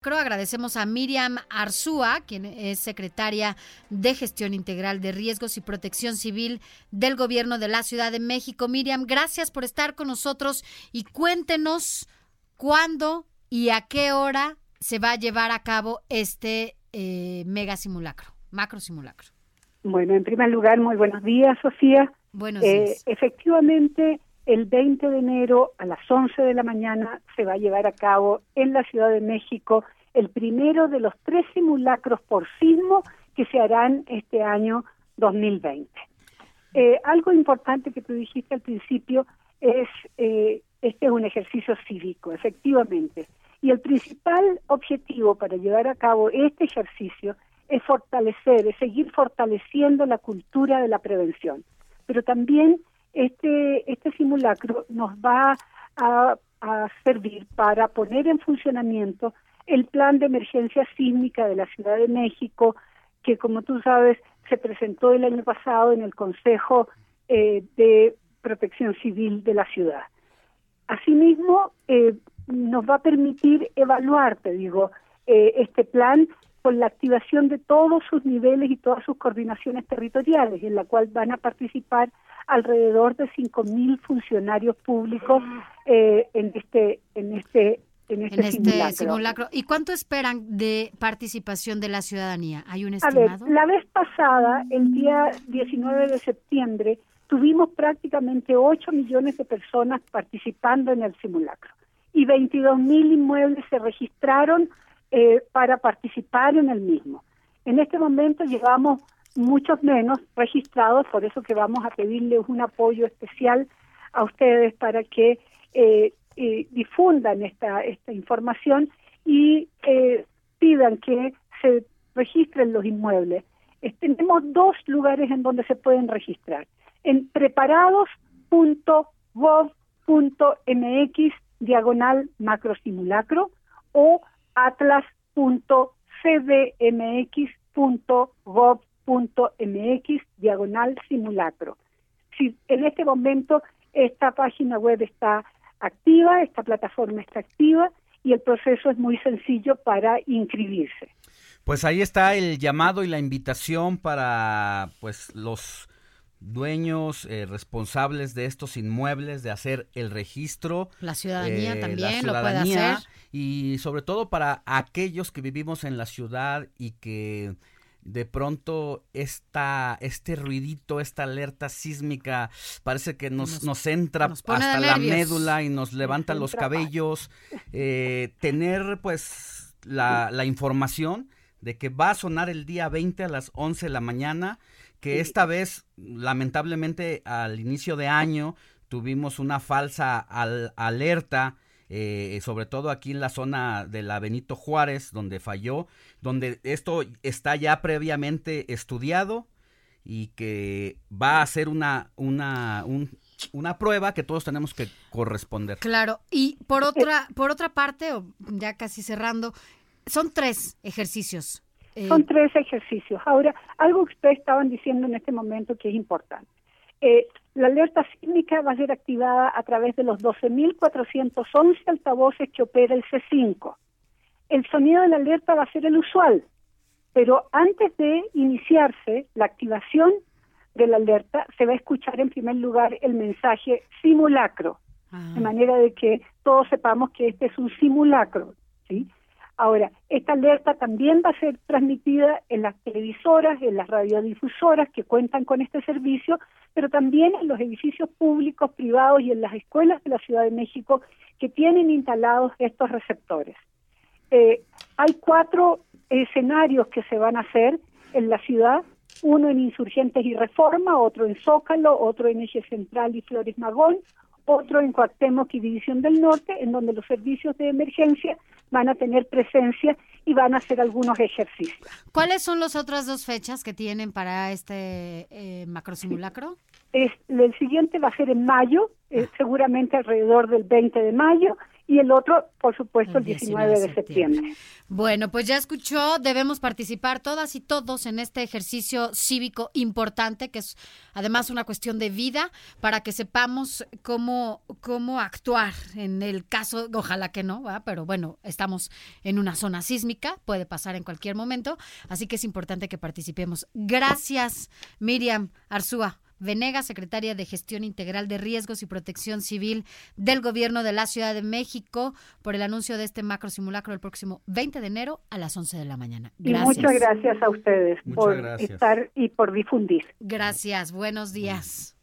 Agradecemos a Miriam Arzúa, quien es secretaria de Gestión Integral de Riesgos y Protección Civil del Gobierno de la Ciudad de México. Miriam, gracias por estar con nosotros y cuéntenos cuándo y a qué hora se va a llevar a cabo este eh, mega simulacro, macro simulacro. Bueno, en primer lugar, muy buenos días, Sofía. Buenos días. Eh, efectivamente, el 20 de enero a las 11 de la mañana se va a llevar a cabo en la Ciudad de México el primero de los tres simulacros por sismo que se harán este año 2020. Eh, algo importante que tú dijiste al principio es, eh, este es un ejercicio cívico, efectivamente, y el principal objetivo para llevar a cabo este ejercicio es fortalecer, es seguir fortaleciendo la cultura de la prevención, pero también este, este simulacro nos va a, servir para poner en funcionamiento el plan de emergencia sísmica de la Ciudad de México, que como tú sabes se presentó el año pasado en el Consejo eh, de Protección Civil de la ciudad. Asimismo, eh, nos va a permitir evaluar, te digo, eh, este plan con la activación de todos sus niveles y todas sus coordinaciones territoriales, en la cual van a participar alrededor de 5.000 funcionarios públicos eh, en este en este en este, este simulacro. ¿Y cuánto esperan de participación de la ciudadanía? ¿Hay un estimado? A ver, la vez pasada, el día 19 de septiembre, tuvimos prácticamente 8 millones de personas participando en el simulacro y 22 mil inmuebles se registraron eh, para participar en el mismo. En este momento llevamos muchos menos registrados, por eso que vamos a pedirles un apoyo especial a ustedes para que eh, difundan esta, esta información y eh, pidan que se registren los inmuebles. tenemos dos lugares en donde se pueden registrar. En preparados.gov.mx diagonal macrosimulacro o atlas.cdmx.gov mx diagonal simulacro. Si en este momento esta página web está activa, esta plataforma está activa y el proceso es muy sencillo para inscribirse. Pues ahí está el llamado y la invitación para pues los dueños eh, responsables de estos inmuebles de hacer el registro. La ciudadanía eh, también lo puede hacer. Y sobre todo para aquellos que vivimos en la ciudad y que de pronto esta, este ruidito, esta alerta sísmica, parece que nos, nos, entra hasta la médula y nos levanta los cabellos. Eh, tener pues la, la, información de que va a sonar el día 20 a las 11 de la mañana, que esta vez lamentablemente al inicio de año tuvimos una falsa alerta eh, sobre todo aquí en la zona de la Benito Juárez, donde falló, donde esto está ya previamente estudiado y que va a ser una, una, una prueba que todos tenemos que corresponder. Claro, y por otra, por otra parte, o ya casi cerrando, son tres ejercicios. Eh, son tres ejercicios. Ahora, algo que ustedes estaban diciendo en este momento que es importante. Eh, la alerta sísmica va a ser activada a través de los 12.411 altavoces que opera el C5. El sonido de la alerta va a ser el usual, pero antes de iniciarse la activación de la alerta, se va a escuchar en primer lugar el mensaje simulacro, ah. de manera de que todos sepamos que este es un simulacro. ¿sí? Ahora, esta alerta también va a ser transmitida en las televisoras, en las radiodifusoras que cuentan con este servicio, pero también en los edificios públicos, privados y en las escuelas de la Ciudad de México que tienen instalados estos receptores. Eh, hay cuatro escenarios que se van a hacer en la ciudad, uno en Insurgentes y Reforma, otro en Zócalo, otro en Eje Central y Flores Magón, otro en Cuauhtémoc y División del Norte, en donde los servicios de emergencia van a tener presencia y van a hacer algunos ejercicios. ¿Cuáles son las otras dos fechas que tienen para este eh, macrosimulacro? Es, el siguiente va a ser en mayo, eh, seguramente alrededor del 20 de mayo, y el otro, por supuesto, el 19, de septiembre. Bueno, pues ya escuchó, debemos participar todas y todos en este ejercicio cívico importante, que es además una cuestión de vida, para que sepamos cómo, cómo actuar en el caso, ojalá que no, pero bueno, estamos en una zona sísmica, puede pasar en cualquier momento, así que es importante que participemos. Gracias, Miriam Arzúa. Venegas, secretaria de Gestión Integral de Riesgos y Protección Civil del Gobierno de la Ciudad de México, por el anuncio de este macro simulacro el próximo 20 de enero a las 11 de la mañana. Gracias. Y muchas gracias a ustedes por estar y por difundir. Gracias, buenos días.